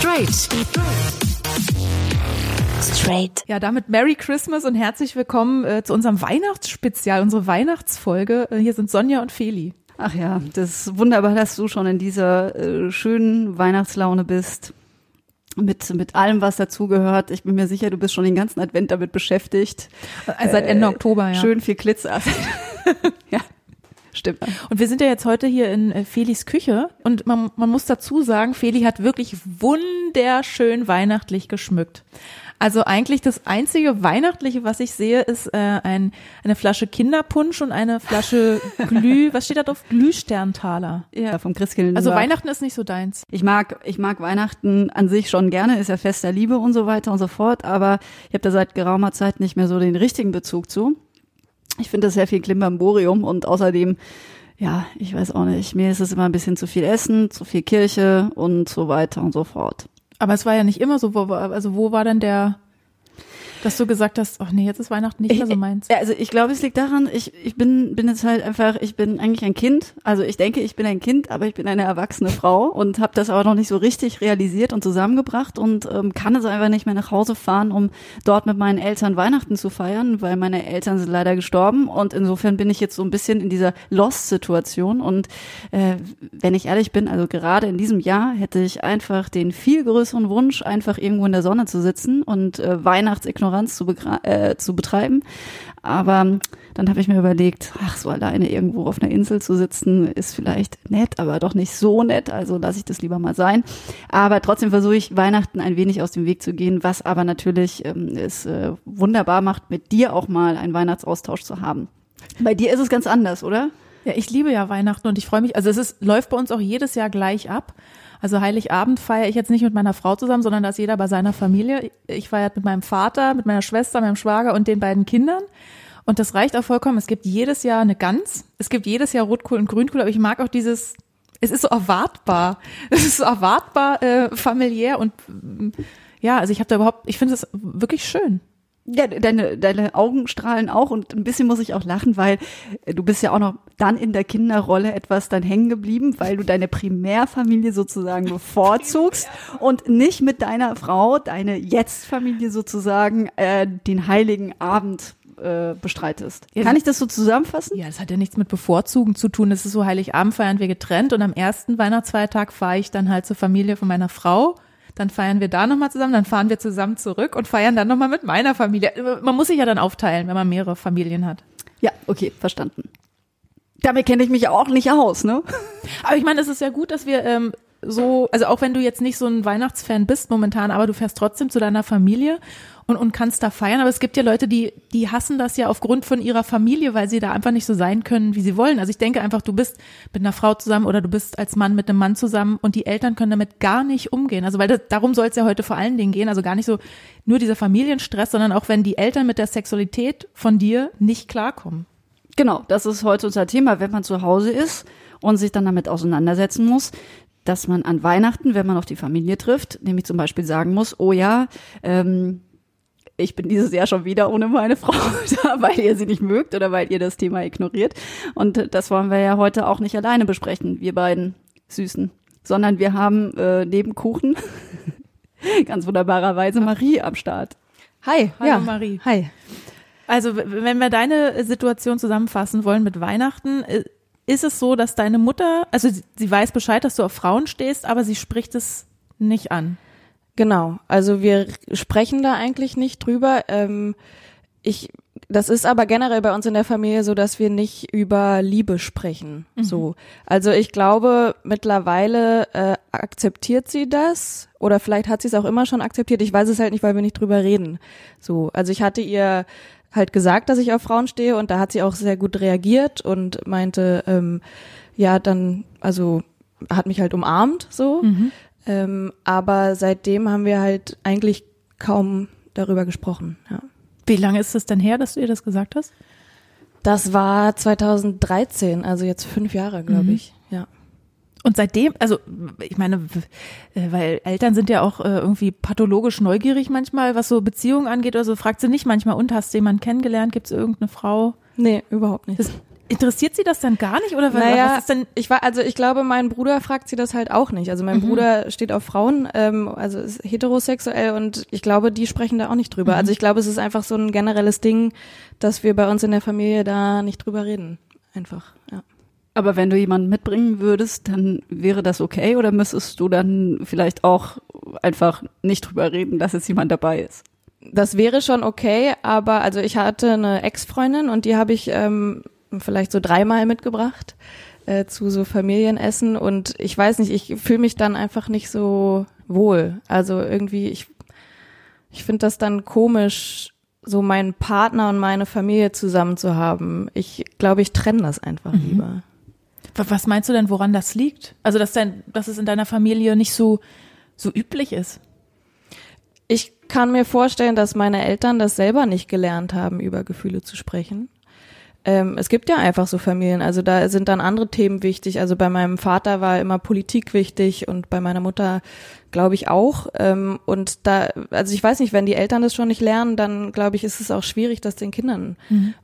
Straight. Straight. Ja, damit Merry Christmas und herzlich willkommen äh, zu unserem Weihnachtsspezial, unsere Weihnachtsfolge. Äh, hier sind Sonja und Feli. Ach ja, das ist wunderbar, dass du schon in dieser äh, schönen Weihnachtslaune bist. Mit, mit allem, was dazugehört. Ich bin mir sicher, du bist schon den ganzen Advent damit beschäftigt. Äh, seit Ende Oktober, ja. Schön viel Glitzer. ja. Stimmt. Und wir sind ja jetzt heute hier in äh, Felis Küche und man, man muss dazu sagen, Feli hat wirklich wunderschön weihnachtlich geschmückt. Also eigentlich das einzige Weihnachtliche, was ich sehe, ist äh, ein, eine Flasche Kinderpunsch und eine Flasche Glüh, was steht da drauf? Glühsterntaler. Ja, vom Christkindl. Also Weihnachten ist nicht so deins. Ich mag, ich mag Weihnachten an sich schon gerne, ist ja Fest der Liebe und so weiter und so fort, aber ich habe da seit geraumer Zeit nicht mehr so den richtigen Bezug zu. Ich finde das sehr viel Klimbamborium und außerdem ja, ich weiß auch nicht. Mir ist es immer ein bisschen zu viel Essen, zu viel Kirche und so weiter und so fort. Aber es war ja nicht immer so. Wo, also wo war denn der dass du gesagt hast, ach nee, jetzt ist Weihnachten nicht mehr so meins. Ja, also ich glaube, es liegt daran, ich, ich bin, bin jetzt halt einfach, ich bin eigentlich ein Kind. Also ich denke, ich bin ein Kind, aber ich bin eine erwachsene Frau und habe das aber noch nicht so richtig realisiert und zusammengebracht und ähm, kann es einfach nicht mehr nach Hause fahren, um dort mit meinen Eltern Weihnachten zu feiern, weil meine Eltern sind leider gestorben und insofern bin ich jetzt so ein bisschen in dieser Lost-Situation und äh, wenn ich ehrlich bin, also gerade in diesem Jahr hätte ich einfach den viel größeren Wunsch, einfach irgendwo in der Sonne zu sitzen und äh, Weihnachtsignoranz Ignoranz zu, äh, zu betreiben. Aber dann habe ich mir überlegt, ach, so alleine irgendwo auf einer Insel zu sitzen, ist vielleicht nett, aber doch nicht so nett. Also lasse ich das lieber mal sein. Aber trotzdem versuche ich, Weihnachten ein wenig aus dem Weg zu gehen, was aber natürlich ähm, es äh, wunderbar macht, mit dir auch mal einen Weihnachtsaustausch zu haben. Bei dir ist es ganz anders, oder? Ja, ich liebe ja Weihnachten und ich freue mich. Also es ist, läuft bei uns auch jedes Jahr gleich ab. Also Heiligabend feiere ich jetzt nicht mit meiner Frau zusammen, sondern da ist jeder bei seiner Familie. Ich feiere mit meinem Vater, mit meiner Schwester, meinem Schwager und den beiden Kindern. Und das reicht auch vollkommen. Es gibt jedes Jahr eine Gans. Es gibt jedes Jahr Rotkohl und Grünkohl. Aber ich mag auch dieses, es ist so erwartbar. Es ist so erwartbar äh, familiär und ja, also ich habe da überhaupt, ich finde es wirklich schön. Ja, deine, deine Augen strahlen auch und ein bisschen muss ich auch lachen, weil du bist ja auch noch dann in der Kinderrolle etwas dann hängen geblieben, weil du deine Primärfamilie sozusagen bevorzugst und nicht mit deiner Frau, deine Jetzt-Familie sozusagen, äh, den heiligen Abend äh, bestreitest. Ja, Kann ich das so zusammenfassen? Ja, das hat ja nichts mit Bevorzugen zu tun. Es ist so Heiligabend feiern wir getrennt und am ersten Weihnachtsfeiertag fahre ich dann halt zur Familie von meiner Frau dann feiern wir da nochmal zusammen, dann fahren wir zusammen zurück und feiern dann nochmal mit meiner Familie. Man muss sich ja dann aufteilen, wenn man mehrere Familien hat. Ja, okay, verstanden. Damit kenne ich mich auch nicht aus, ne? Aber ich meine, es ist ja gut, dass wir ähm, so, also auch wenn du jetzt nicht so ein Weihnachtsfan bist momentan, aber du fährst trotzdem zu deiner Familie und, und kannst da feiern. Aber es gibt ja Leute, die, die hassen das ja aufgrund von ihrer Familie, weil sie da einfach nicht so sein können, wie sie wollen. Also ich denke einfach, du bist mit einer Frau zusammen oder du bist als Mann mit einem Mann zusammen und die Eltern können damit gar nicht umgehen. Also weil das, darum soll es ja heute vor allen Dingen gehen. Also gar nicht so nur dieser Familienstress, sondern auch wenn die Eltern mit der Sexualität von dir nicht klarkommen. Genau, das ist heute unser Thema, wenn man zu Hause ist und sich dann damit auseinandersetzen muss, dass man an Weihnachten, wenn man auf die Familie trifft, nämlich zum Beispiel sagen muss, oh ja, ähm, ich bin dieses Jahr schon wieder ohne meine Frau da, weil ihr sie nicht mögt oder weil ihr das Thema ignoriert. Und das wollen wir ja heute auch nicht alleine besprechen, wir beiden Süßen, sondern wir haben äh, neben Kuchen ganz wunderbarerweise Marie am Start. Hi, hallo ja. Marie. Hi. Also, wenn wir deine Situation zusammenfassen wollen mit Weihnachten, äh, ist es so, dass deine Mutter, also sie, sie weiß Bescheid, dass du auf Frauen stehst, aber sie spricht es nicht an. Genau, also wir sprechen da eigentlich nicht drüber. Ähm, ich, das ist aber generell bei uns in der Familie so, dass wir nicht über Liebe sprechen. Mhm. So, also ich glaube mittlerweile äh, akzeptiert sie das oder vielleicht hat sie es auch immer schon akzeptiert. Ich weiß es halt nicht, weil wir nicht drüber reden. So, also ich hatte ihr halt gesagt, dass ich auf Frauen stehe und da hat sie auch sehr gut reagiert und meinte, ähm, ja, dann, also hat mich halt umarmt so. Mhm. Ähm, aber seitdem haben wir halt eigentlich kaum darüber gesprochen. Ja. Wie lange ist es denn her, dass du ihr das gesagt hast? Das war 2013, also jetzt fünf Jahre, glaube mhm. ich. Ja. Und seitdem, also ich meine, äh, weil Eltern sind ja auch äh, irgendwie pathologisch neugierig manchmal, was so Beziehungen angeht oder so, fragt sie nicht manchmal, und hast du jemanden kennengelernt, gibt es irgendeine Frau? Nee, überhaupt nicht. Das, interessiert sie das dann gar nicht oder was, Naja, was ist denn? ich war, also ich glaube, mein Bruder fragt sie das halt auch nicht. Also mein Bruder steht auf Frauen, ähm, also ist heterosexuell und ich glaube, die sprechen da auch nicht drüber. Also ich glaube, es ist einfach so ein generelles Ding, dass wir bei uns in der Familie da nicht drüber reden. Einfach, ja. Aber wenn du jemanden mitbringen würdest, dann wäre das okay oder müsstest du dann vielleicht auch einfach nicht drüber reden, dass jetzt jemand dabei ist? Das wäre schon okay, aber also ich hatte eine Ex-Freundin und die habe ich ähm, vielleicht so dreimal mitgebracht äh, zu so Familienessen und ich weiß nicht, ich fühle mich dann einfach nicht so wohl. Also irgendwie, ich, ich finde das dann komisch, so meinen Partner und meine Familie zusammen zu haben. Ich glaube, ich trenne das einfach lieber. wa- Was meinst du denn, woran das liegt? Also dass dein, dass es in deiner Familie nicht so so üblich ist. Ich kann mir vorstellen, dass meine Eltern das selber nicht gelernt haben, über Gefühle zu sprechen. Ähm, es gibt ja einfach so Familien, also da sind dann andere Themen wichtig. Also bei meinem Vater war immer Politik wichtig und bei meiner Mutter glaube ich auch. Ähm, und da, also ich weiß nicht, wenn die Eltern das schon nicht lernen, dann glaube ich, ist es auch schwierig, das den Kindern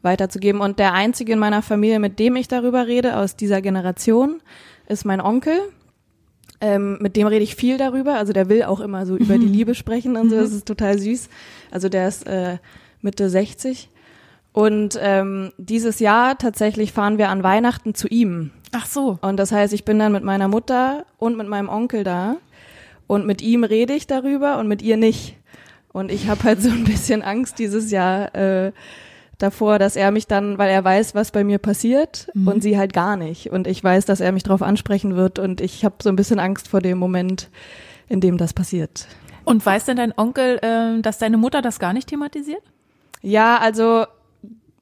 weiterzugeben. Und der einzige in meiner Familie, mit dem ich darüber rede, aus dieser Generation, ist mein Onkel. Ähm, mit dem rede ich viel darüber. Also der will auch immer so über die Liebe sprechen und so. Das ist total süß. Also der ist äh, Mitte 60. Und ähm, dieses Jahr tatsächlich fahren wir an Weihnachten zu ihm. Ach so. Und das heißt, ich bin dann mit meiner Mutter und mit meinem Onkel da. Und mit ihm rede ich darüber und mit ihr nicht. Und ich habe halt so ein bisschen Angst dieses Jahr äh, davor, dass er mich dann, weil er weiß, was bei mir passiert und sie halt gar nicht. Und ich weiß, dass er mich darauf ansprechen wird und ich habe so ein bisschen Angst vor dem Moment, in dem das passiert. Und weiß denn dein Onkel, äh, dass deine Mutter das gar nicht thematisiert? Ja, also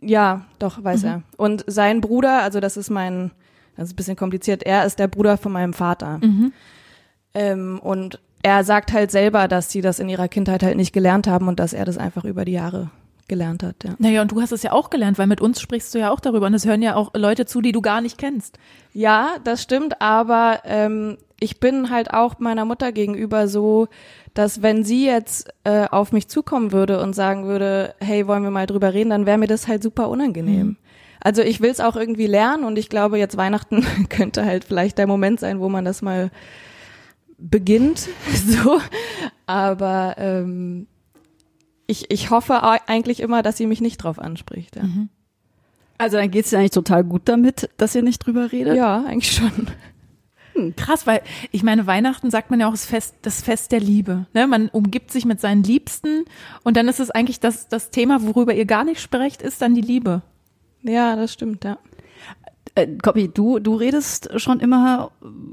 ja, doch, weiß er. Und sein Bruder, also das ist mein, das ist ein bisschen kompliziert, er ist der Bruder von meinem Vater. Ähm, und er sagt halt selber, dass sie das in ihrer Kindheit halt nicht gelernt haben und dass er das einfach über die Jahre gelernt hat, ja. Naja, und du hast es ja auch gelernt, weil mit uns sprichst du ja auch darüber. Und es hören ja auch Leute zu, die du gar nicht kennst. Ja, das stimmt, aber ähm, ich bin halt auch meiner Mutter gegenüber so, dass wenn sie jetzt äh, auf mich zukommen würde und sagen würde, hey, wollen wir mal drüber reden, dann wäre mir das halt super unangenehm. Also ich will es auch irgendwie lernen und ich glaube, jetzt Weihnachten könnte halt vielleicht der Moment sein, wo man das mal beginnt, so. Aber ähm, ich, ich hoffe eigentlich immer, dass sie mich nicht drauf anspricht. Ja, Also dann geht's dir eigentlich total gut damit, dass ihr nicht drüber redet? ja eigentlich schon. Krass, weil ich meine, Weihnachten sagt man ja auch das Fest, das Fest der Liebe. Ne? Man umgibt sich mit seinen Liebsten und dann ist es eigentlich das, das Thema, worüber ihr gar nicht sprecht, ist dann die Liebe. Ja, das stimmt, ja. Äh, Copy, du, du redest schon immer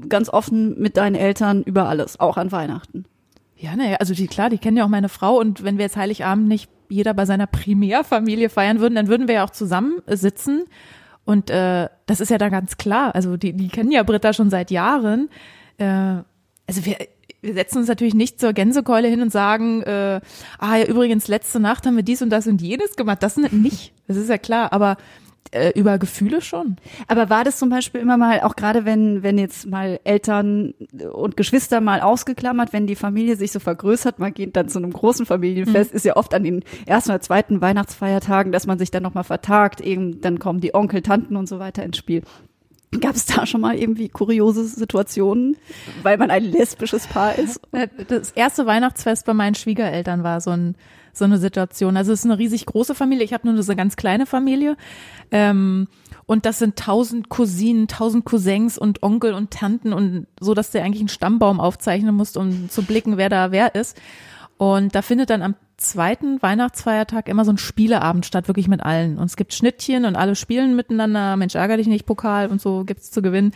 ganz offen mit deinen Eltern über alles, auch an Weihnachten. Ja, naja, also die, klar, die kennen ja auch meine Frau und wenn wir jetzt Heiligabend nicht jeder bei seiner Primärfamilie feiern würden, dann würden wir ja auch zusammen sitzen und äh, das ist ja da ganz klar. Also die, die kennen ja Britta schon seit Jahren. Äh, also wir, wir setzen uns natürlich nicht zur Gänsekeule hin und sagen, äh, ah ja, übrigens, letzte Nacht haben wir dies und das und jenes gemacht. Das nicht, das ist ja klar, aber über Gefühle schon. Aber war das zum Beispiel immer mal, auch gerade wenn, wenn jetzt mal Eltern und Geschwister mal ausgeklammert, wenn die Familie sich so vergrößert, man geht dann zu einem großen Familienfest, ist ja oft an den ersten oder zweiten Weihnachtsfeiertagen, dass man sich dann nochmal vertagt, eben, dann kommen die Onkel, Tanten und so weiter ins Spiel. Gab es da schon mal irgendwie kuriose Situationen, weil man ein lesbisches Paar ist? Äh, Das erste Weihnachtsfest bei meinen Schwiegereltern war so, ein, so eine Situation. Also es ist eine riesig große Familie. Ich habe nur so eine ganz kleine Familie. Ähm, und das sind tausend Cousinen, tausend Cousins und Onkel und Tanten und so, dass du eigentlich einen Stammbaum aufzeichnen musst, um zu blicken, wer da wer ist. Und da findet dann am zweiten Weihnachtsfeiertag immer so ein Spieleabend statt, wirklich mit allen. Und es gibt Schnittchen und alle spielen miteinander. Mensch, ärger dich nicht, Pokal und so gibt's zu gewinnen.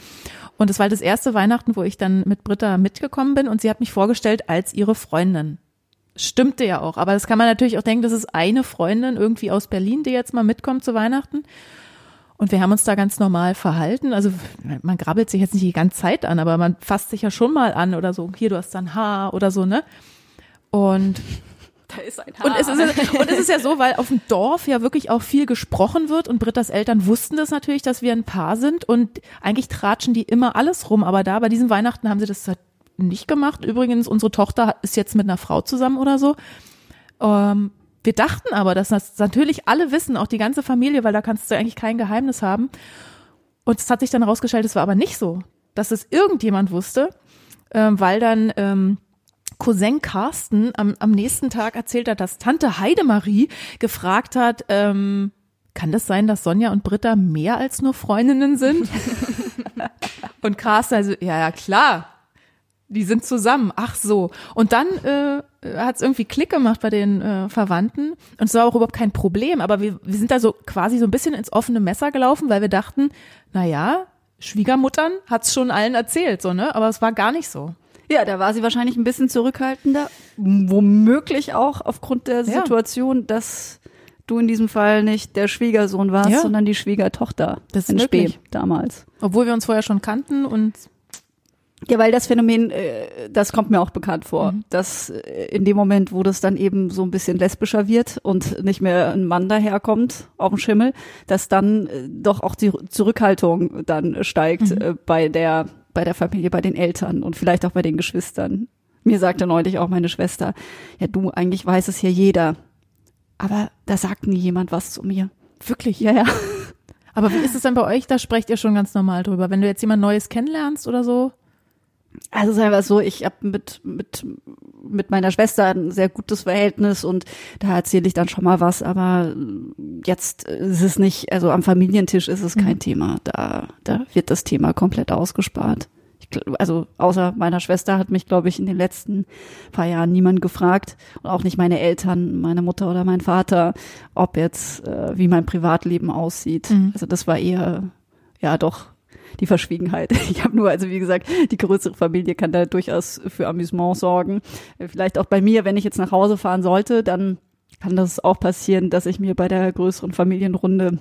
Und es war halt das erste Weihnachten, wo ich dann mit Britta mitgekommen bin und sie hat mich vorgestellt als ihre Freundin. Stimmte ja auch, aber das kann man natürlich auch denken, das ist eine Freundin irgendwie aus Berlin, die jetzt mal mitkommt zu Weihnachten. Und wir haben uns da ganz normal verhalten. Also man grabbelt sich jetzt nicht die ganze Zeit an, aber man fasst sich ja schon mal an oder so. Hier, du hast dann Haar oder so, ne? Und Da ist ein und es, ist, und es ist ja so, weil auf dem Dorf ja wirklich auch viel gesprochen wird und Brittas Eltern wussten das natürlich, dass wir ein Paar sind und eigentlich tratschen die immer alles rum, aber da bei diesem Weihnachten haben sie das nicht gemacht. Übrigens, unsere Tochter ist jetzt mit einer Frau zusammen oder so. Ähm, wir dachten aber, dass das natürlich alle wissen, auch die ganze Familie, weil da kannst du eigentlich kein Geheimnis haben. Und es hat sich dann herausgestellt, es war aber nicht so, dass es irgendjemand wusste, ähm, weil dann ähm, Cousin Carsten am, am nächsten Tag erzählt hat, dass Tante Heidemarie gefragt hat, ähm, kann das sein, dass Sonja und Britta mehr als nur Freundinnen sind? und Carsten also, ja, ja, klar. Die sind zusammen. Ach so. Und dann äh, hat es irgendwie Klick gemacht bei den äh, Verwandten. Und es war auch überhaupt kein Problem. Aber wir, wir sind da so quasi so ein bisschen ins offene Messer gelaufen, weil wir dachten, na ja, Schwiegermuttern hat's schon allen erzählt, so, ne? Aber es war gar nicht so. Ja, da war sie wahrscheinlich ein bisschen zurückhaltender. Womöglich auch aufgrund der Ja. Situation, dass du in diesem Fall nicht der Schwiegersohn warst, Ja. sondern die Schwiegertochter. Das ist in Spee damals. Obwohl wir uns vorher schon kannten und Ja, weil das Phänomen, äh, das kommt mir auch bekannt vor, dass äh, in dem Moment, wo das dann eben so ein bisschen lesbischer wird und nicht mehr ein Mann daherkommt auf dem Schimmel, dass dann äh, doch auch die Zurückhaltung dann steigt äh, bei der bei der Familie, bei den Eltern und vielleicht auch bei den Geschwistern. Mir sagte neulich auch meine Schwester, ja du, eigentlich weiß es hier jeder, aber da sagt nie jemand was zu mir. wirklich. Ja, ja. Aber wie ist es denn bei euch? Da sprecht ihr schon ganz normal drüber. Wenn du jetzt jemand Neues kennenlernst oder so? Also sagen wir so, ich habe mit, mit, mit meiner Schwester ein sehr gutes Verhältnis und da erzähle ich dann schon mal was, aber jetzt ist es nicht, also am Familientisch ist es kein Thema. Da, da wird das Thema komplett ausgespart. Ich, also außer meiner Schwester hat mich, glaube ich, in den letzten paar Jahren niemand gefragt und auch nicht meine Eltern, meine Mutter oder mein Vater, ob jetzt äh, wie mein Privatleben aussieht. Mhm. Also das war eher, ja doch die Verschwiegenheit. Ich habe nur, also wie gesagt, die größere Familie kann da durchaus für Amüsement sorgen. Äh, Vielleicht auch bei mir, wenn ich jetzt nach Hause fahren sollte, dann kann das auch passieren, dass ich mir bei der größeren Familienrunde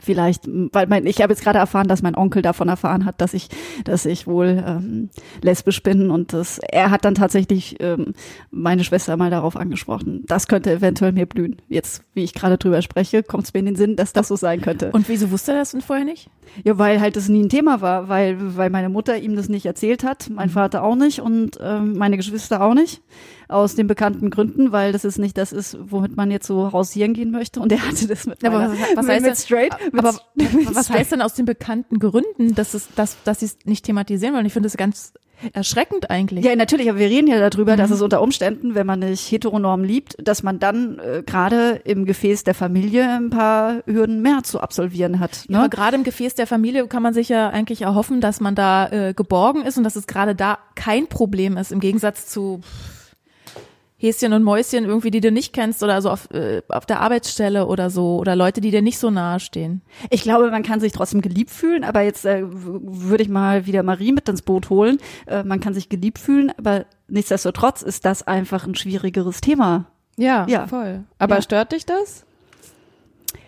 vielleicht, weil mein, ich habe jetzt gerade erfahren, dass mein Onkel davon erfahren hat, dass ich, dass ich wohl ähm, lesbisch bin und das, er hat dann tatsächlich ähm, meine Schwester mal darauf angesprochen. Das könnte eventuell mir blühen. Jetzt, wie ich gerade drüber spreche, kommt es mir in den Sinn, dass das so sein könnte. Und wieso wusste er das denn vorher nicht? Ja, weil halt das nie ein Thema war, weil, weil meine Mutter ihm das nicht erzählt hat, mein Vater auch nicht und ähm, meine Geschwister auch nicht. Aus den bekannten Gründen, weil das ist nicht das ist, womit man jetzt so hausieren gehen möchte. Und er hatte das mit, Aber was- heißt mit denn- straight. Mit, Aber mit was heißt denn aus den bekannten Gründen, dass es, dass, dass sie es nicht thematisieren wollen? Ich finde das ganz erschreckend eigentlich. Ja, natürlich, aber wir reden ja darüber, Mhm. dass es unter Umständen, wenn man nicht heteronorm liebt, dass man dann äh, gerade im Gefäß der Familie ein paar Hürden mehr zu absolvieren hat. Ne? Aber gerade im Gefäß der Familie kann man sich ja eigentlich erhoffen, dass man da äh, geborgen ist und dass es gerade da kein Problem ist, im Gegensatz zu Häschen und Mäuschen irgendwie, die du nicht kennst oder so auf, äh, auf der Arbeitsstelle oder so oder Leute, die dir nicht so nahe stehen. Ich glaube, man kann sich trotzdem geliebt fühlen, aber jetzt äh, würde ich mal wieder Marie mit ins Boot holen. Äh, man kann sich geliebt fühlen, aber nichtsdestotrotz ist das einfach ein schwierigeres Thema. Ja, Ja. voll. Aber Ja. stört dich das?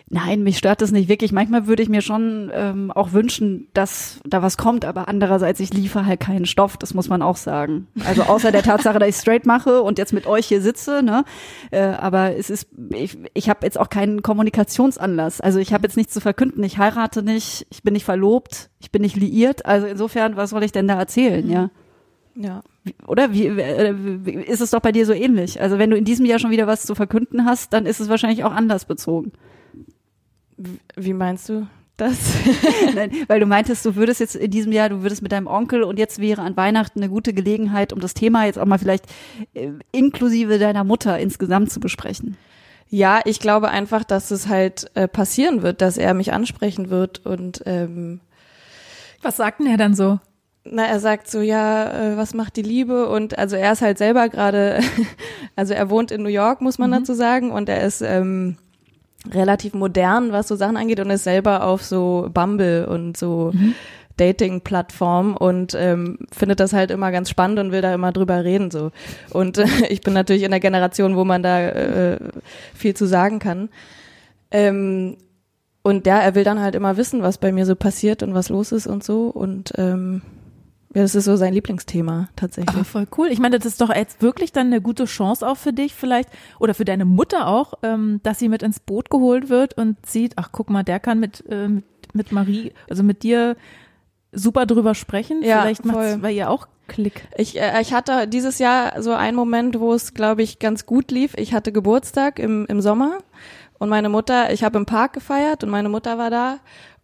Nein, mich stört das nicht wirklich. Manchmal würde ich mir schon ähm, auch wünschen, dass da was kommt, aber andererseits, ich liefere halt keinen Stoff, das muss man auch sagen. Also außer der Tatsache, dass ich straight mache und jetzt mit euch hier sitze, ne? Äh, aber es ist, ich, ich habe jetzt auch keinen Kommunikationsanlass. Also ich habe jetzt nichts zu verkünden. Ich heirate nicht, ich bin nicht verlobt, ich bin nicht liiert. Also insofern, was soll ich denn da erzählen, ja? Ja. Oder wie, äh, wie ist es doch bei dir so ähnlich? Also wenn du in diesem Jahr schon wieder was zu verkünden hast, dann ist es wahrscheinlich auch anders bezogen. Wie meinst du das? Nein, weil du meintest, du würdest jetzt in diesem Jahr, du würdest mit deinem Onkel und jetzt wäre an Weihnachten eine gute Gelegenheit, um das Thema jetzt auch mal vielleicht äh, inklusive deiner Mutter insgesamt zu besprechen. Ja, ich glaube einfach, dass es halt äh, passieren wird, dass er mich ansprechen wird und ähm, Was sagt denn er dann so? na, er sagt so, ja, äh, was macht die Liebe? Und also er ist halt selber gerade, also er wohnt in New York, muss man dazu sagen, und er ist ähm, relativ modern, was so Sachen angeht und ist selber auf so Bumble und so Dating-Plattform und ähm, findet das halt immer ganz spannend und will da immer drüber reden so. Und äh, ich bin natürlich in der Generation, wo man da äh, viel zu sagen kann. Ähm, und ja, er will dann halt immer wissen, was bei mir so passiert und was los ist und so. Und ähm, ja, das ist so sein Lieblingsthema tatsächlich. Aber voll cool. Ich meine, das ist doch jetzt wirklich dann eine gute Chance auch für dich vielleicht oder für deine Mutter auch, ähm, dass sie mit ins Boot geholt wird und sieht, ach guck mal, der kann mit, äh, mit, mit Marie, also mit dir super drüber sprechen. Ja, Vielleicht macht's voll. bei ihr auch Klick. Ich, äh, ich hatte dieses Jahr so einen Moment, wo es, glaube ich, ganz gut lief. Ich hatte Geburtstag im, im Sommer und meine Mutter, ich habe im Park gefeiert und meine Mutter war da.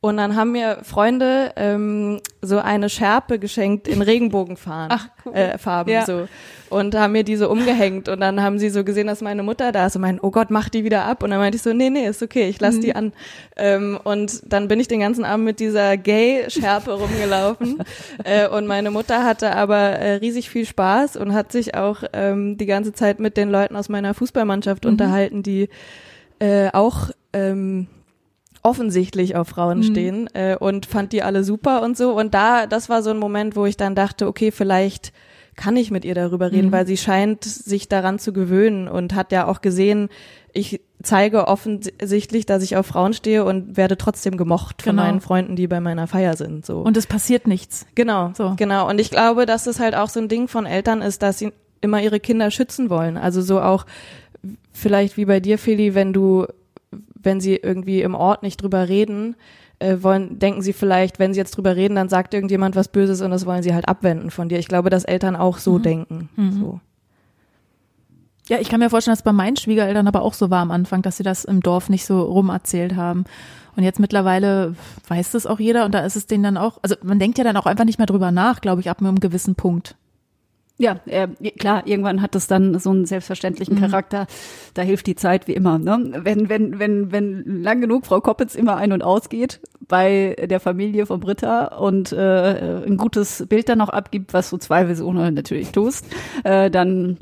Und dann haben mir Freunde ähm, so eine Schärpe geschenkt in Regenbogenfarben, Ach, cool. äh, Farben Ja. so und haben mir die so umgehängt und dann haben sie so gesehen, dass meine Mutter da ist und meinen, oh Gott, mach die wieder ab und dann meinte ich so, nee, nee, ist okay, ich lass Mhm. die an ähm, und dann bin ich den ganzen Abend mit dieser Gay-Schärpe rumgelaufen äh, und meine Mutter hatte aber äh, riesig viel Spaß und hat sich auch ähm, die ganze Zeit mit den Leuten aus meiner Fußballmannschaft Mhm. unterhalten, die äh, auch ähm, offensichtlich auf Frauen Mhm. stehen äh, und fand die alle super und so. Und da, das war so ein Moment, wo ich dann dachte, okay, vielleicht kann ich mit ihr darüber reden, Mhm. weil sie scheint sich daran zu gewöhnen und hat ja auch gesehen, ich zeige offensichtlich, dass ich auf Frauen stehe und werde trotzdem gemocht von Genau. meinen Freunden, die bei meiner Feier sind. So. Und es passiert nichts. Genau, So. genau. Und ich glaube, dass es halt auch so ein Ding von Eltern ist, dass sie immer ihre Kinder schützen wollen. Also so auch vielleicht wie bei dir, Feli, wenn du, wenn sie irgendwie im Ort nicht drüber reden, äh, wollen, denken sie vielleicht, wenn sie jetzt drüber reden, dann sagt irgendjemand was Böses und das wollen sie halt abwenden von dir. Ich glaube, dass Eltern auch so denken. So. Ja, ich kann mir vorstellen, dass es bei meinen Schwiegereltern aber auch so war am Anfang, dass sie das im Dorf nicht so rum erzählt haben. Und jetzt mittlerweile weiß das auch jeder und da ist es denen dann auch, also man denkt ja dann auch einfach nicht mehr drüber nach, glaube ich, ab einem gewissen Punkt. Ja, äh, klar, irgendwann hat es dann so einen selbstverständlichen Charakter. Da hilft die Zeit wie immer. Ne? Wenn, wenn, wenn, wenn lang genug Frau Koppitz immer ein- und ausgeht bei der Familie von Britta und äh, ein gutes Bild dann noch abgibt, was du zweifelsohne natürlich tust, äh, dann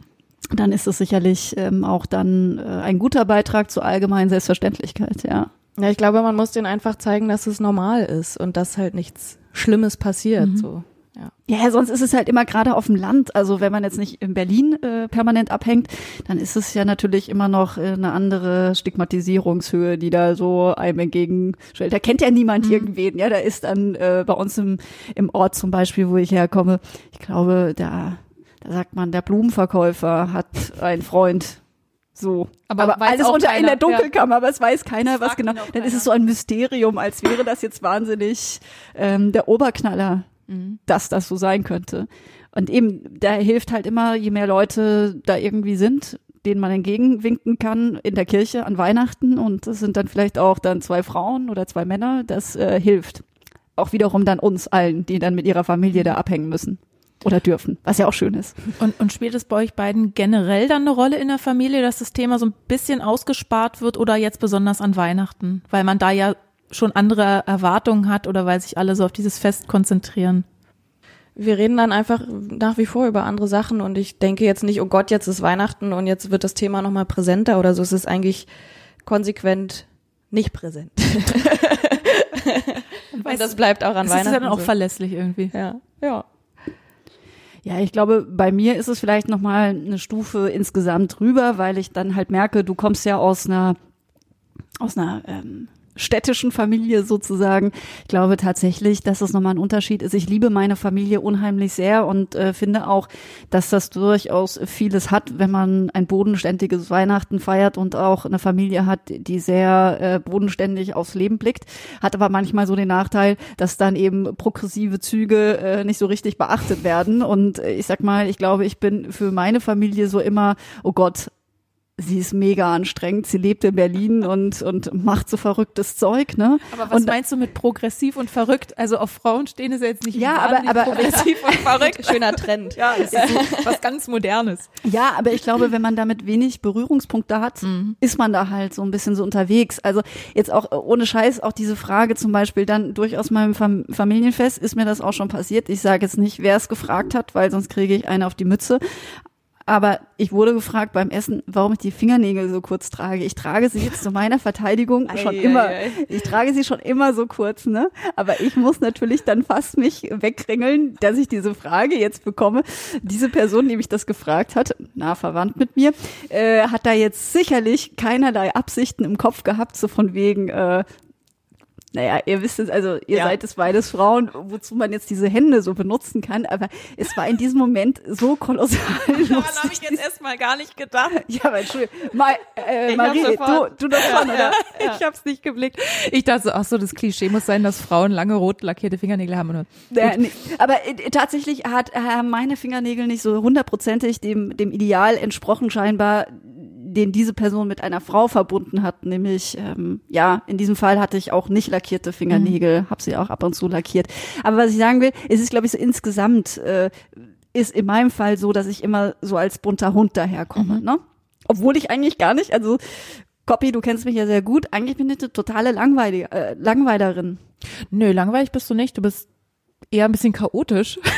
dann ist es sicherlich ähm, auch dann äh, ein guter Beitrag zur allgemeinen Selbstverständlichkeit, ja. Ja, ich glaube, man muss denen einfach zeigen, dass es normal ist und dass halt nichts Schlimmes passiert. So. Ja. Ja, sonst ist es halt immer gerade auf dem Land. Also wenn man jetzt nicht in Berlin äh, permanent abhängt, dann ist es ja natürlich immer noch äh, eine andere Stigmatisierungshöhe, die da so einem entgegenstellt. Da kennt ja niemand irgendwen. Ja, da ist dann äh, bei uns im, im Ort zum Beispiel, wo ich herkomme, ich glaube, da, da sagt man, der Blumenverkäufer hat einen Freund. So. Aber Aber, alles unter in keiner, der Dunkelkammer, aber es weiß keiner, was genau. Dann ist keiner. es so ein Mysterium, als wäre das jetzt wahnsinnig ähm, der Oberknaller dass das so sein könnte. Und eben, da hilft halt immer, je mehr Leute da irgendwie sind, denen man entgegenwinken kann in der Kirche an Weihnachten und das sind dann vielleicht auch dann zwei Frauen oder zwei Männer, das äh, hilft. Auch wiederum dann uns allen, die dann mit ihrer Familie da abhängen müssen oder dürfen, was ja auch schön ist. Und, und spielt es bei euch beiden generell dann eine Rolle in der Familie, dass das Thema so ein bisschen ausgespart wird oder jetzt besonders an Weihnachten? Weil man da ja schon andere Erwartungen hat oder weil sich alle so auf dieses Fest konzentrieren. Wir reden dann einfach nach wie vor über andere Sachen und ich denke jetzt nicht, oh Gott, jetzt ist Weihnachten und jetzt wird das Thema nochmal präsenter oder so. Es ist eigentlich konsequent nicht präsent. und das bleibt auch an Das ist Weihnachten. ja dann auch so. verlässlich irgendwie. ja, ja. Ja, ich glaube, bei mir ist es vielleicht noch mal eine Stufe insgesamt drüber, weil ich dann halt merke, du kommst ja aus einer aus einer ähm, städtischen Familie sozusagen. Ich glaube tatsächlich, dass es nochmal ein Unterschied ist. Ich liebe meine Familie unheimlich sehr und äh, finde auch, dass das durchaus vieles hat, wenn man ein bodenständiges Weihnachten feiert und auch eine Familie hat, die sehr äh, bodenständig aufs Leben blickt. Hat aber manchmal so den Nachteil, dass dann eben progressive Züge äh, nicht so richtig beachtet werden. Und äh, ich sag mal, ich glaube, ich bin für meine Familie so immer, oh Gott, sie ist mega anstrengend, sie lebt in Berlin und, und macht so verrücktes Zeug, ne? Aber was und, meinst du mit progressiv und verrückt? Also auf Frauen stehen ist ja jetzt nicht Ja, aber- aber- progressiv und verrückt. Schöner Trend. Ja, das ist so was ganz Modernes. Ja, aber ich glaube, wenn man damit wenig Berührungspunkte hat, ist man da halt so ein bisschen so unterwegs. Also jetzt auch ohne Scheiß, auch diese Frage zum Beispiel dann durchaus im Fam Familienfest ist mir das auch schon passiert. Ich sage jetzt nicht, wer es gefragt hat, weil sonst kriege ich eine auf die Mütze. Aber ich wurde gefragt beim Essen, warum ich die Fingernägel so kurz trage. Ich trage sie jetzt zu meiner Verteidigung schon Ei, immer. ei, ei. Ich trage sie schon immer so kurz, ne? Aber ich muss natürlich dann fast mich wegringeln, dass ich diese Frage jetzt bekomme. Diese Person, die mich das gefragt hat, nah verwandt mit mir, äh, hat da jetzt sicherlich keinerlei Absichten im Kopf gehabt, so von wegen, äh, naja, ihr wisst es, also ihr Ja. seid es beides Frauen, wozu man jetzt diese Hände so benutzen kann, aber es war in diesem Moment so kolossal lustig. erstmal gar nicht gedacht. Ja, aber Entschuldigung, Ma äh, Ich Marie, du, du doch schon, oder? Ich hab's nicht geblickt. Ich dachte so, ach so, das Klischee muss sein, dass Frauen lange rot lackierte Fingernägel haben. Und Ja, nee. Aber äh, tatsächlich hat äh, meine Fingernägel nicht so hundertprozentig dem, dem Ideal entsprochen scheinbar, den diese Person mit einer Frau verbunden hat. Nämlich, ähm, ja, in diesem Fall hatte ich auch nicht lackierte Fingernägel, habe sie auch ab und zu lackiert. Aber was ich sagen will, es ist, glaube ich, so insgesamt äh, ist in meinem Fall so, dass ich immer so als bunter Hund daherkomme. Ne? Obwohl ich eigentlich gar nicht, also Copy, du kennst mich ja sehr gut, eigentlich bin ich eine totale Langweile, äh, Langweilerin. Nö, langweilig bist du nicht. Du bist eher ein bisschen chaotisch.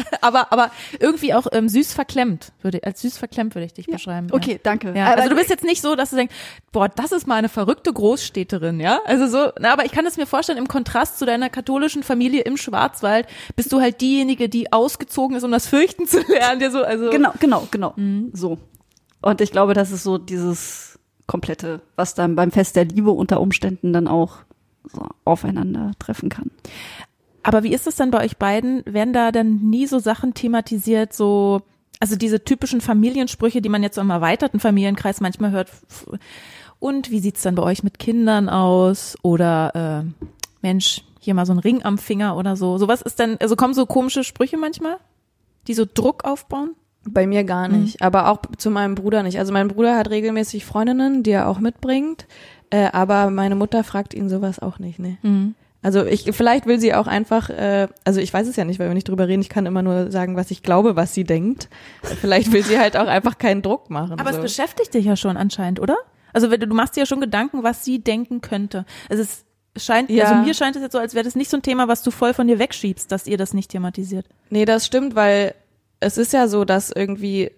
aber, aber irgendwie auch ähm, süß verklemmt, würde, als süß verklemmt würde ich dich beschreiben. ja. Okay, danke. Ja, also du bist jetzt nicht so, dass du denkst, boah, das ist mal eine verrückte Großstädterin, ja? Also so, na, aber ich kann es mir vorstellen, im Kontrast zu deiner katholischen Familie im Schwarzwald bist du halt diejenige, die ausgezogen ist, um das Fürchten zu lernen, der so, also. Genau, genau, genau. Mhm. So. Und ich glaube, das ist so dieses komplette, was dann beim Fest der Liebe unter Umständen dann auch so aufeinandertreffen kann. Aber wie ist es dann bei euch beiden? Werden da dann nie so Sachen thematisiert, so, also diese typischen Familiensprüche, die man jetzt so im erweiterten Familienkreis manchmal hört. Und wie sieht's dann bei euch mit Kindern aus? Oder äh, Mensch, hier mal so ein Ring am Finger oder so. Sowas ist dann, also kommen so komische Sprüche manchmal, die so Druck aufbauen? Bei mir gar nicht, aber auch zu meinem Bruder nicht. Also mein Bruder hat regelmäßig Freundinnen, die er auch mitbringt, äh, aber meine Mutter fragt ihn sowas auch nicht, ne. Also ich, vielleicht will sie auch einfach, äh, also ich weiß es ja nicht, weil wir nicht drüber reden. Ich kann immer nur sagen, was ich glaube, was sie denkt. Vielleicht will sie halt auch einfach keinen Druck machen. Aber so. es beschäftigt dich ja schon anscheinend, oder? Also du, du machst dir ja schon Gedanken, was sie denken könnte. Also es scheint, Ja. also mir scheint es jetzt so, als wäre das nicht so ein Thema, was du voll von dir wegschiebst, dass ihr das nicht thematisiert. Nee, das stimmt, weil es ist ja so, dass irgendwie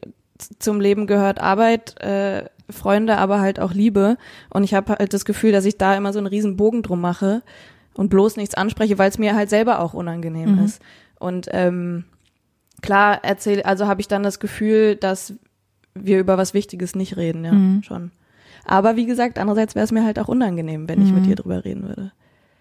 zum Leben gehört Arbeit, äh, Freunde, aber halt auch Liebe. Und ich habe halt das Gefühl, dass ich da immer so einen riesen Bogen drum mache und bloß nichts anspreche, weil es mir halt selber auch unangenehm ist. Und ähm, klar erzähl, also habe ich dann das Gefühl, dass wir über was Wichtiges nicht reden, ja, schon. Aber wie gesagt, andererseits wäre es mir halt auch unangenehm, wenn ich mit ihr drüber reden würde.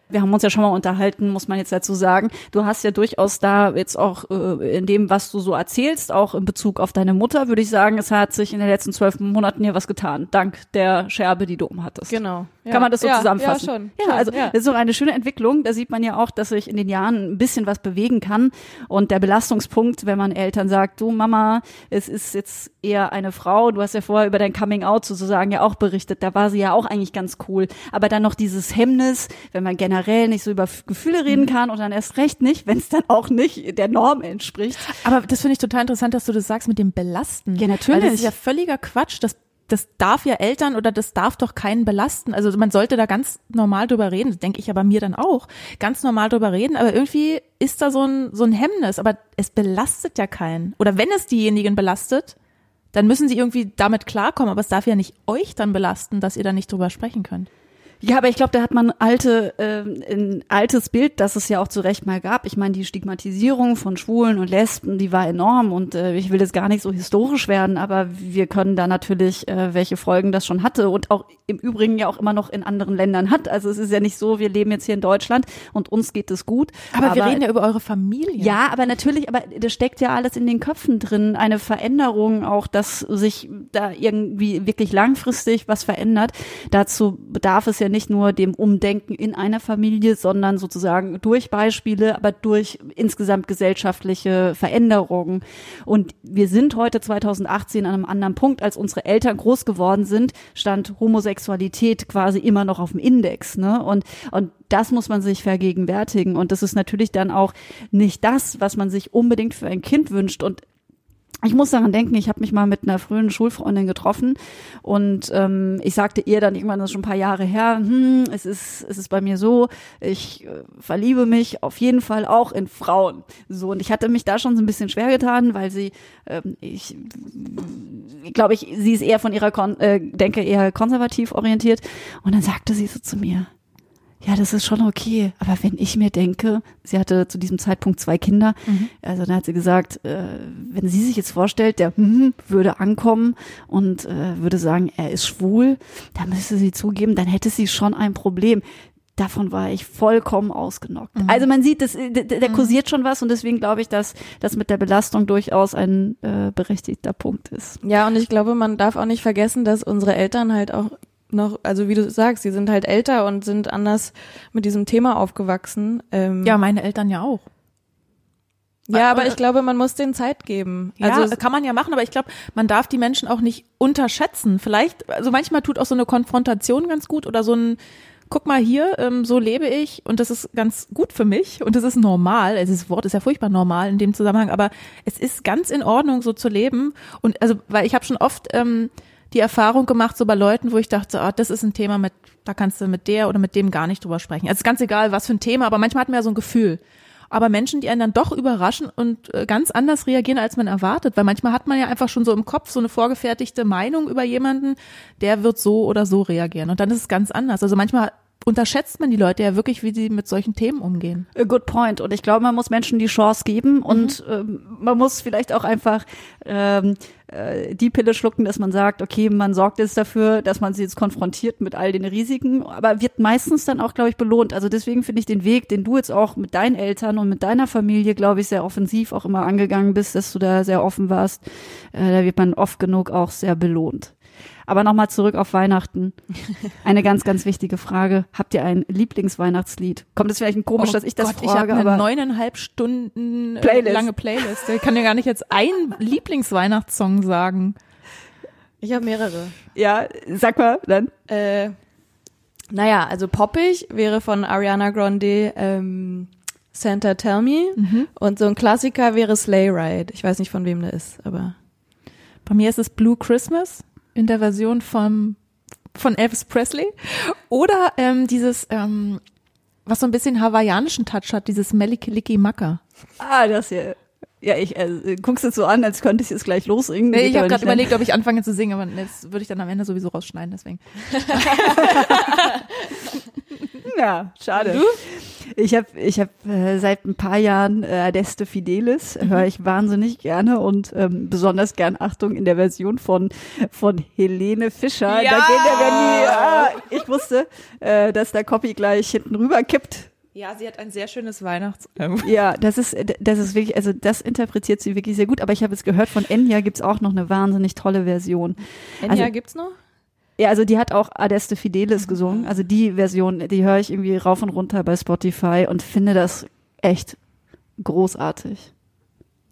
Wir haben uns ja schon mal unterhalten, muss man jetzt dazu sagen. Du hast ja durchaus da jetzt auch äh, in dem, was du so erzählst, auch in Bezug auf deine Mutter, würde ich sagen, es hat sich in den letzten zwölf Monaten hier was getan, dank der Scherbe, die du umhattest. Genau. Kann man das so ja, zusammenfassen? Ja, schon. Ja, schon, also das ist so eine schöne Entwicklung. Da sieht man ja auch, dass sich in den Jahren ein bisschen was bewegen kann. Und der Belastungspunkt, wenn man Eltern sagt, du Mama, es ist jetzt eher eine Frau. Du hast ja vorher über dein Coming Out sozusagen ja auch berichtet. Da war sie ja auch eigentlich ganz cool. Aber dann noch dieses Hemmnis, wenn man generell nicht so über Gefühle reden kann und dann erst recht nicht, wenn es dann auch nicht der Norm entspricht. Aber das finde ich total interessant, dass du das sagst mit dem Belasten. Ja, natürlich. Weil das ist ja völliger Quatsch. Das, das darf ja Eltern oder das darf doch keinen belasten. Also man sollte da ganz normal drüber reden. Denke ich aber mir dann auch. Ganz normal drüber reden. Aber irgendwie ist da so ein, so ein Hemmnis. Aber es belastet ja keinen. Oder wenn es diejenigen belastet, dann müssen sie irgendwie damit klarkommen. Aber es darf ja nicht euch dann belasten, dass ihr da nicht drüber sprechen könnt. Ja, aber ich glaube, da hat man alte, ähm, ein altes Bild, das es ja auch zu Recht mal gab. Ich meine, die Stigmatisierung von Schwulen und Lesben, die war enorm und äh, ich will jetzt gar nicht so historisch werden, aber wir können da natürlich, äh, welche Folgen das schon hatte und auch im Übrigen ja auch immer noch in anderen Ländern hat. Also es ist ja nicht so, wir leben jetzt hier in Deutschland und uns geht es gut. Aber, wir reden ja über eure Familie. Ja, aber natürlich, aber das steckt ja alles in den Köpfen drin. Eine Veränderung, auch dass sich da irgendwie wirklich langfristig was verändert. Dazu bedarf es ja nicht nur dem Umdenken in einer Familie, sondern sozusagen durch Beispiele, aber durch insgesamt gesellschaftliche Veränderungen. Und wir sind heute 2018 an einem anderen Punkt, als unsere Eltern groß geworden sind, stand Homosexualität quasi immer noch auf dem Index, ne? Und, und das muss man sich vergegenwärtigen. Und das ist natürlich dann auch nicht das, was man sich unbedingt für ein Kind wünscht. Und ich muss daran denken, ich habe mich mal mit einer frühen Schulfreundin getroffen und ähm, ich sagte ihr dann irgendwann, das ist schon ein paar Jahre her, hm, es ist es ist bei mir so, ich äh, verliebe mich auf jeden Fall auch in Frauen. So und ich hatte mich da schon so ein bisschen schwer getan, weil sie, ähm, ich glaube ich, sie ist eher von ihrer Kon äh, denke eher konservativ orientiert und dann sagte sie so zu mir, ja, das ist schon okay. Aber wenn ich mir denke, sie hatte zu diesem Zeitpunkt zwei Kinder, also dann hat sie gesagt, äh, wenn sie sich jetzt vorstellt, der hm, würde ankommen und äh, würde sagen, er ist schwul, dann müsste sie zugeben, dann hätte sie schon ein Problem. davon war ich vollkommen ausgenockt. Mhm. Also man sieht, das, da mhm. kursiert schon was und deswegen glaube ich, dass das mit der Belastung durchaus ein äh, berechtigter Punkt ist. Ja, und ich glaube, man darf auch nicht vergessen, dass unsere Eltern halt auch noch, also wie du sagst, sie sind halt älter und sind anders mit diesem Thema aufgewachsen. Ähm, ja, meine Eltern ja auch. Ja, aber ich glaube, man muss denen Zeit geben. Ja, also kann man ja machen, aber ich glaube, man darf die Menschen auch nicht unterschätzen. Vielleicht, also manchmal tut auch so eine Konfrontation ganz gut oder so ein, guck mal hier, ähm, so lebe ich und das ist ganz gut für mich und das ist normal. Also das Wort ist ja furchtbar normal in dem Zusammenhang, aber es ist ganz in Ordnung, so zu leben. Und also, weil ich habe schon oft ähm, die Erfahrung gemacht, so bei Leuten, wo ich dachte, ah, das ist ein Thema mit, da kannst du mit der oder mit dem gar nicht drüber sprechen. Also ist ganz egal, was für ein Thema, aber manchmal hat man ja so ein Gefühl aber Menschen, die einen dann doch überraschen und äh, ganz anders reagieren, als man erwartet. Weil manchmal hat man ja einfach schon so im Kopf so eine vorgefertigte Meinung über jemanden, der wird so oder so reagieren. Und dann ist es ganz anders. Also manchmal unterschätzt man die Leute ja wirklich, wie sie mit solchen Themen umgehen. Good point. Und ich glaube, man muss Menschen die Chance geben und mhm. ähm, man muss vielleicht auch einfach ähm, äh, die Pille schlucken, dass man sagt, okay, man sorgt jetzt dafür, dass man sie jetzt konfrontiert mit all den Risiken, aber wird meistens dann auch, glaube ich, belohnt. Also deswegen finde ich den Weg, den du jetzt auch mit deinen Eltern und mit deiner Familie, glaube ich, sehr offensiv auch immer angegangen bist, dass du da sehr offen warst, äh, da wird man oft genug auch sehr belohnt. Aber nochmal zurück auf Weihnachten. Eine ganz, ganz wichtige Frage. Habt ihr ein Lieblingsweihnachtslied? Kommt es vielleicht ein komisch, oh dass ich das Gott, frage, ich habe eine neuneinhalb Stunden äh, Playlist. lange Playlist. Ich kann ja gar nicht jetzt einen Lieblingsweihnachtssong sagen. Ich habe mehrere. Ja, sag mal dann. Äh, naja, also poppig wäre von Ariana Grande ähm, Santa Tell Me mhm. und so ein Klassiker wäre Sleigh Ride. Ich weiß nicht, von wem der ist, aber bei mir ist es Blue Christmas in der Version vom, von Elvis Presley. Oder ähm, dieses, ähm, was so ein bisschen hawaiianischen Touch hat, dieses Melikiliki Maka. Ah, das hier. Ja, ich äh, guckst es so an, als könnte ich es gleich lossingen. Nee, ich habe gerade überlegt, ob ich anfange zu singen, aber das würde ich dann am Ende sowieso rausschneiden, deswegen. ja, schade. Du? Ich habe ich hab, äh, seit ein paar Jahren äh, Adeste Fidelis, mhm. höre ich wahnsinnig gerne und ähm, besonders gern Achtung in der Version von, von Helene Fischer. Ja! Da geht der, die, ah, ich wusste, äh, dass der Copy gleich hinten rüber kippt. Ja, sie hat ein sehr schönes Weihnachtsalbum. Ja, das ist, das ist wirklich, also das interpretiert sie wirklich sehr gut. Aber ich habe es gehört, von Enya gibt's auch noch eine wahnsinnig tolle Version. Enya also, gibt's noch? Ja, also die hat auch Adeste Fidelis gesungen. Also die Version, die höre ich irgendwie rauf und runter bei Spotify und finde das echt großartig.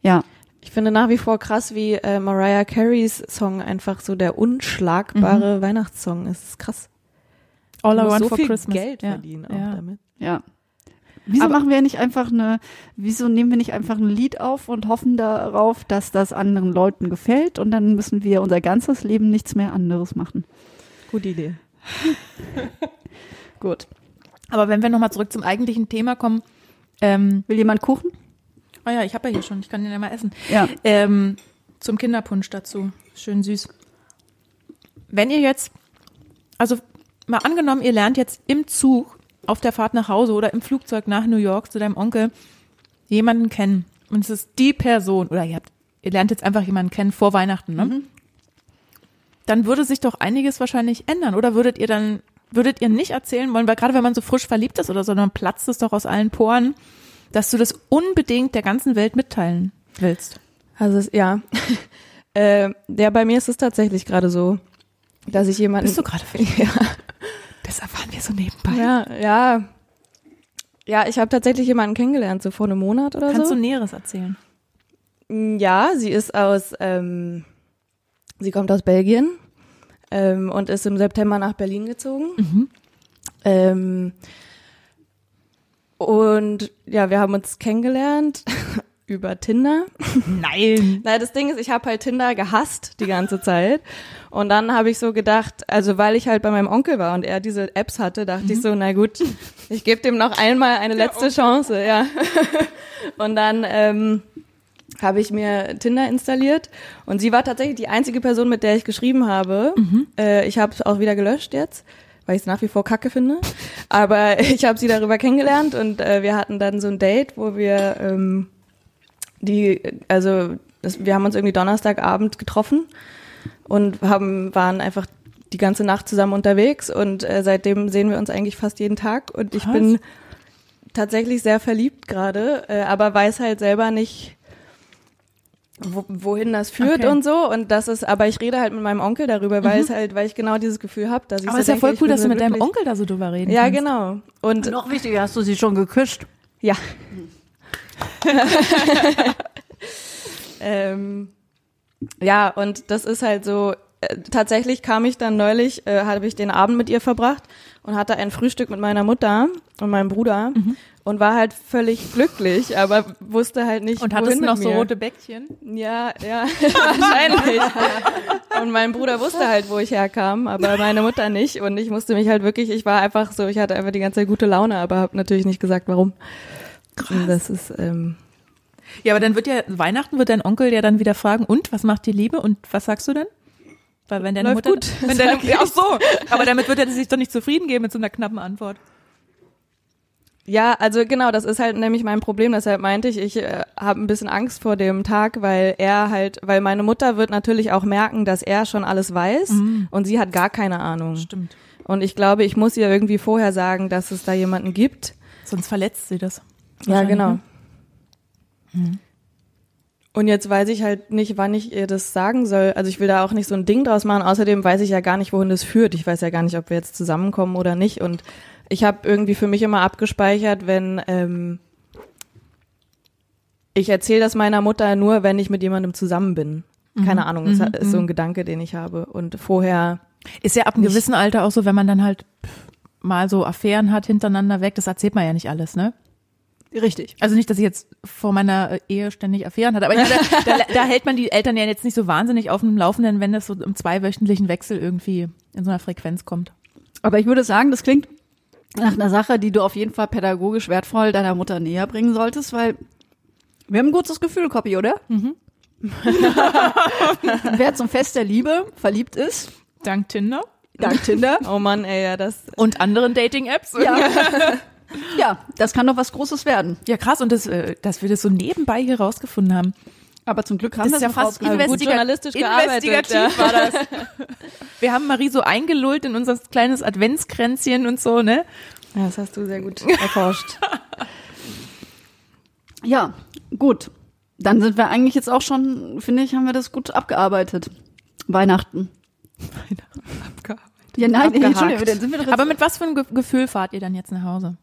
Ja. Ich finde nach wie vor krass, wie äh, Mariah Careys Song einfach so der unschlagbare mhm. Weihnachtssong ist. Das ist krass. All I want so for viel Christmas. Geld ja. verdienen auch ja. damit. Ja. Wieso Aber machen wir nicht einfach eine, wieso nehmen wir nicht einfach ein Lied auf und hoffen darauf, dass das anderen Leuten gefällt und dann müssen wir unser ganzes Leben nichts mehr anderes machen? Gute Idee. Gut. Aber wenn wir nochmal zurück zum eigentlichen Thema kommen, ähm, will jemand Kuchen? Ah ja, ich habe ja hier schon, ich kann den ja mal essen. Ja. Ähm, zum Kinderpunsch dazu. Schön süß. Wenn ihr jetzt, also mal angenommen, ihr lernt jetzt im Zug auf der Fahrt nach Hause oder im Flugzeug nach New York zu deinem Onkel jemanden kennen und es ist die Person oder ihr habt, ihr lernt jetzt einfach jemanden kennen vor Weihnachten, ne? Mhm dann würde sich doch einiges wahrscheinlich ändern. Oder würdet ihr dann, würdet ihr nicht erzählen wollen, weil gerade wenn man so frisch verliebt ist oder so, dann platzt es doch aus allen Poren, dass du das unbedingt der ganzen Welt mitteilen willst. Also ja, äh, der bei mir ist es tatsächlich gerade so, dass ich jemanden. Bist du gerade Ja. Das erfahren wir so nebenbei. Ja, ja. Ja, ich habe tatsächlich jemanden kennengelernt, so vor einem Monat oder Kannst so. Kannst du Näheres erzählen? Ja, sie ist aus ähm, Sie kommt aus Belgien ähm, und ist im September nach Berlin gezogen. Mhm. Ähm, und ja, wir haben uns kennengelernt über Tinder. Nein. Na, das Ding ist, ich habe halt Tinder gehasst die ganze Zeit. Und dann habe ich so gedacht, also weil ich halt bei meinem Onkel war und er diese Apps hatte, dachte mhm. ich so, na gut, ich gebe dem noch einmal eine letzte Chance, ja. und dann ähm, habe ich mir Tinder installiert und sie war tatsächlich die einzige Person, mit der ich geschrieben habe. Mhm. Äh, ich habe es auch wieder gelöscht jetzt, weil ich es nach wie vor kacke finde. Aber ich habe sie darüber kennengelernt und äh, wir hatten dann so ein Date, wo wir ähm, die, also das, wir haben uns irgendwie Donnerstagabend getroffen und haben waren einfach die ganze Nacht zusammen unterwegs und äh, seitdem sehen wir uns eigentlich fast jeden Tag und ich Krass. bin tatsächlich sehr verliebt gerade, äh, aber weiß halt selber nicht, wo, wohin das führt Okay. und so und das ist, aber ich rede halt mit meinem Onkel darüber, weil es halt, weil ich genau dieses Gefühl habe, dass ich Aber so ist ja denke, voll ich cool, dass so du mit deinem. Onkel da so drüber reden Ja, kannst. genau. Und Noch wichtiger, hast du sie schon geküsst? ja. ähm, ja, und das ist halt so, äh, tatsächlich kam ich dann neulich, äh, habe ich den Abend mit ihr verbracht und hatte ein Frühstück mit meiner Mutter und meinem Bruder Mhm. und war halt völlig glücklich, aber wusste halt nicht, Und hattest du noch so mir. rote Bäckchen? Ja, ja, wahrscheinlich. Und mein Bruder wusste halt, wo ich herkam, aber meine Mutter nicht. Und ich musste mich halt wirklich, ich war einfach so, ich hatte einfach die ganze Zeit gute Laune, aber habe natürlich nicht gesagt, warum. Krass. Das ist, ähm, Ja, aber dann wird ja, Weihnachten wird dein Onkel ja dann wieder fragen, und, was macht die Liebe? Und was sagst du denn? Weil wenn deine Läuft Mutter, gut, wenn deine, ja, ach so, aber damit wird er sich doch nicht zufrieden geben mit so einer knappen Antwort. Ja, also genau, das ist halt nämlich mein Problem. Deshalb meinte ich, ich äh, habe ein bisschen Angst vor dem Tag, weil er halt, weil meine Mutter wird natürlich auch merken, dass er schon alles weiß und sie hat gar keine Ahnung. Stimmt. Und ich glaube, ich muss ihr irgendwie vorher sagen, dass es da jemanden gibt, Sonst verletzt sie das. Ja, genau. ne? Und jetzt weiß ich halt nicht, wann ich ihr das sagen soll. Also ich will da auch nicht so ein Ding draus machen. Außerdem weiß ich ja gar nicht, wohin das führt. Ich weiß ja gar nicht, ob wir jetzt zusammenkommen oder nicht. Und ich habe irgendwie für mich immer abgespeichert, wenn ähm, ich erzähle das meiner Mutter nur, wenn ich mit jemandem zusammen bin. Keine Ahnung, das Mhm, ist so ein Gedanke, den ich habe. Und vorher, Ist ja ab einem gewissen Alter auch so, wenn man dann halt mal so Affären hat hintereinander weg, das erzählt man ja nicht alles, ne? Richtig. Also nicht, dass ich jetzt vor meiner Ehe ständig Affären hatte, aber ich meine, da, da, da hält man die Eltern ja jetzt nicht so wahnsinnig auf dem Laufenden, wenn das so im zweiwöchentlichen Wechsel irgendwie in so einer Frequenz kommt. Aber ich würde sagen, das klingt nach einer Sache, die du auf jeden Fall pädagogisch wertvoll deiner Mutter näher bringen solltest, weil wir haben ein gutes Gefühl, Copy, oder? Mhm. Wer zum Fest der Liebe verliebt ist, Dank Tinder dank Tinder, oh Mann, ey, ja, das, und anderen Dating-Apps. ja. ja, das kann doch was Großes werden. Ja, krass, und das, äh, dass wir das so nebenbei hier rausgefunden haben. Aber zum Glück haben Das wir ja fast äh, investigativ, gut journalistisch gearbeitet, investigativ war das. Wir haben Marie so eingelullt in unser kleines Adventskränzchen und so, ne? ja, das hast du sehr gut erforscht. Ja, gut. Dann sind wir eigentlich jetzt auch schon, finde ich, haben wir das gut abgearbeitet. Weihnachten. Ja, nein, Abgehakt. Entschuldigung, dann sind wir doch Aber mit was für einem Ge Gefühl fahrt ihr dann jetzt nach Hause?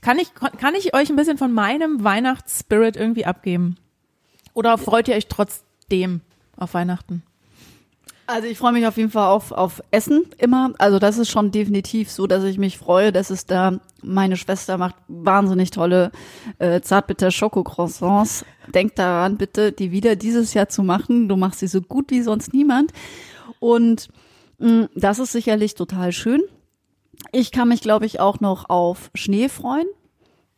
Kann ich, kann ich euch ein bisschen von meinem Weihnachtsspirit irgendwie abgeben? Oder freut ihr euch trotzdem auf Weihnachten? Also ich freue mich auf jeden Fall auf, auf Essen immer. Also das ist schon definitiv so, dass ich mich freue, dass es da, meine Schwester macht wahnsinnig tolle äh, zartbitter Schokocroissants. Denk daran bitte, die wieder dieses Jahr zu machen. Du machst sie so gut wie sonst niemand. Und mh, das ist sicherlich total schön. Ich kann mich, glaube ich, auch noch auf Schnee freuen.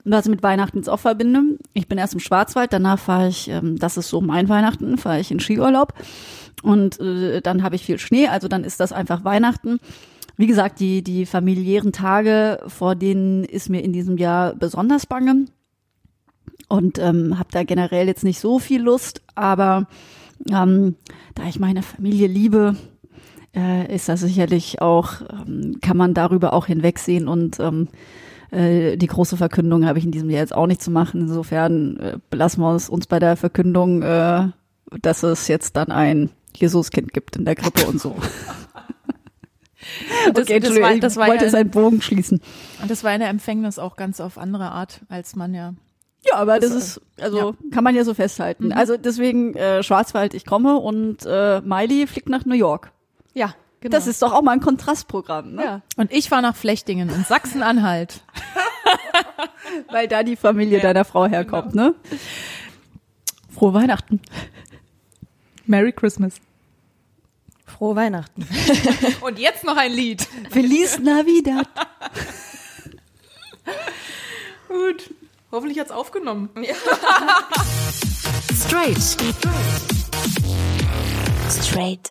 Was ich mit Weihnachten jetzt auch verbinde. Ich bin erst im Schwarzwald, danach fahre ich, ähm, das ist so mein Weihnachten, fahre ich in Skiurlaub. Und äh, dann habe ich viel Schnee, also dann ist das einfach Weihnachten. Wie gesagt, die, die familiären Tage, vor denen ist mir in diesem Jahr besonders bange. Und ähm, habe da generell jetzt nicht so viel Lust, aber ähm, da ich meine Familie liebe, äh, ist das sicherlich auch, ähm, kann man darüber auch hinwegsehen und ähm, äh, die große Verkündung habe ich in diesem Jahr jetzt auch nicht zu machen. Insofern äh, belassen wir uns, uns bei der Verkündung, äh, dass es jetzt dann ein Jesuskind gibt in der Krippe und so. Das, okay, das, war, ich das, war wollte ja, seinen Bogen schließen. das war in der Empfängnis auch ganz auf andere Art, als man ja. Ja, aber das, Das, ist, also kann man ja so festhalten. Also deswegen äh, Schwarzwald, ich komme und äh, Miley fliegt nach New York. Ja, genau. Das ist doch auch mal ein Kontrastprogramm, ne? ja. Und ich fahre nach Flechtingen in Sachsen-Anhalt. Weil da die Familie deiner Frau herkommt, ne? Frohe Weihnachten. Merry Christmas. Frohe Weihnachten. Und jetzt noch ein Lied. Feliz Navidad. Gut. Hoffentlich hat's aufgenommen. Straight. Straight.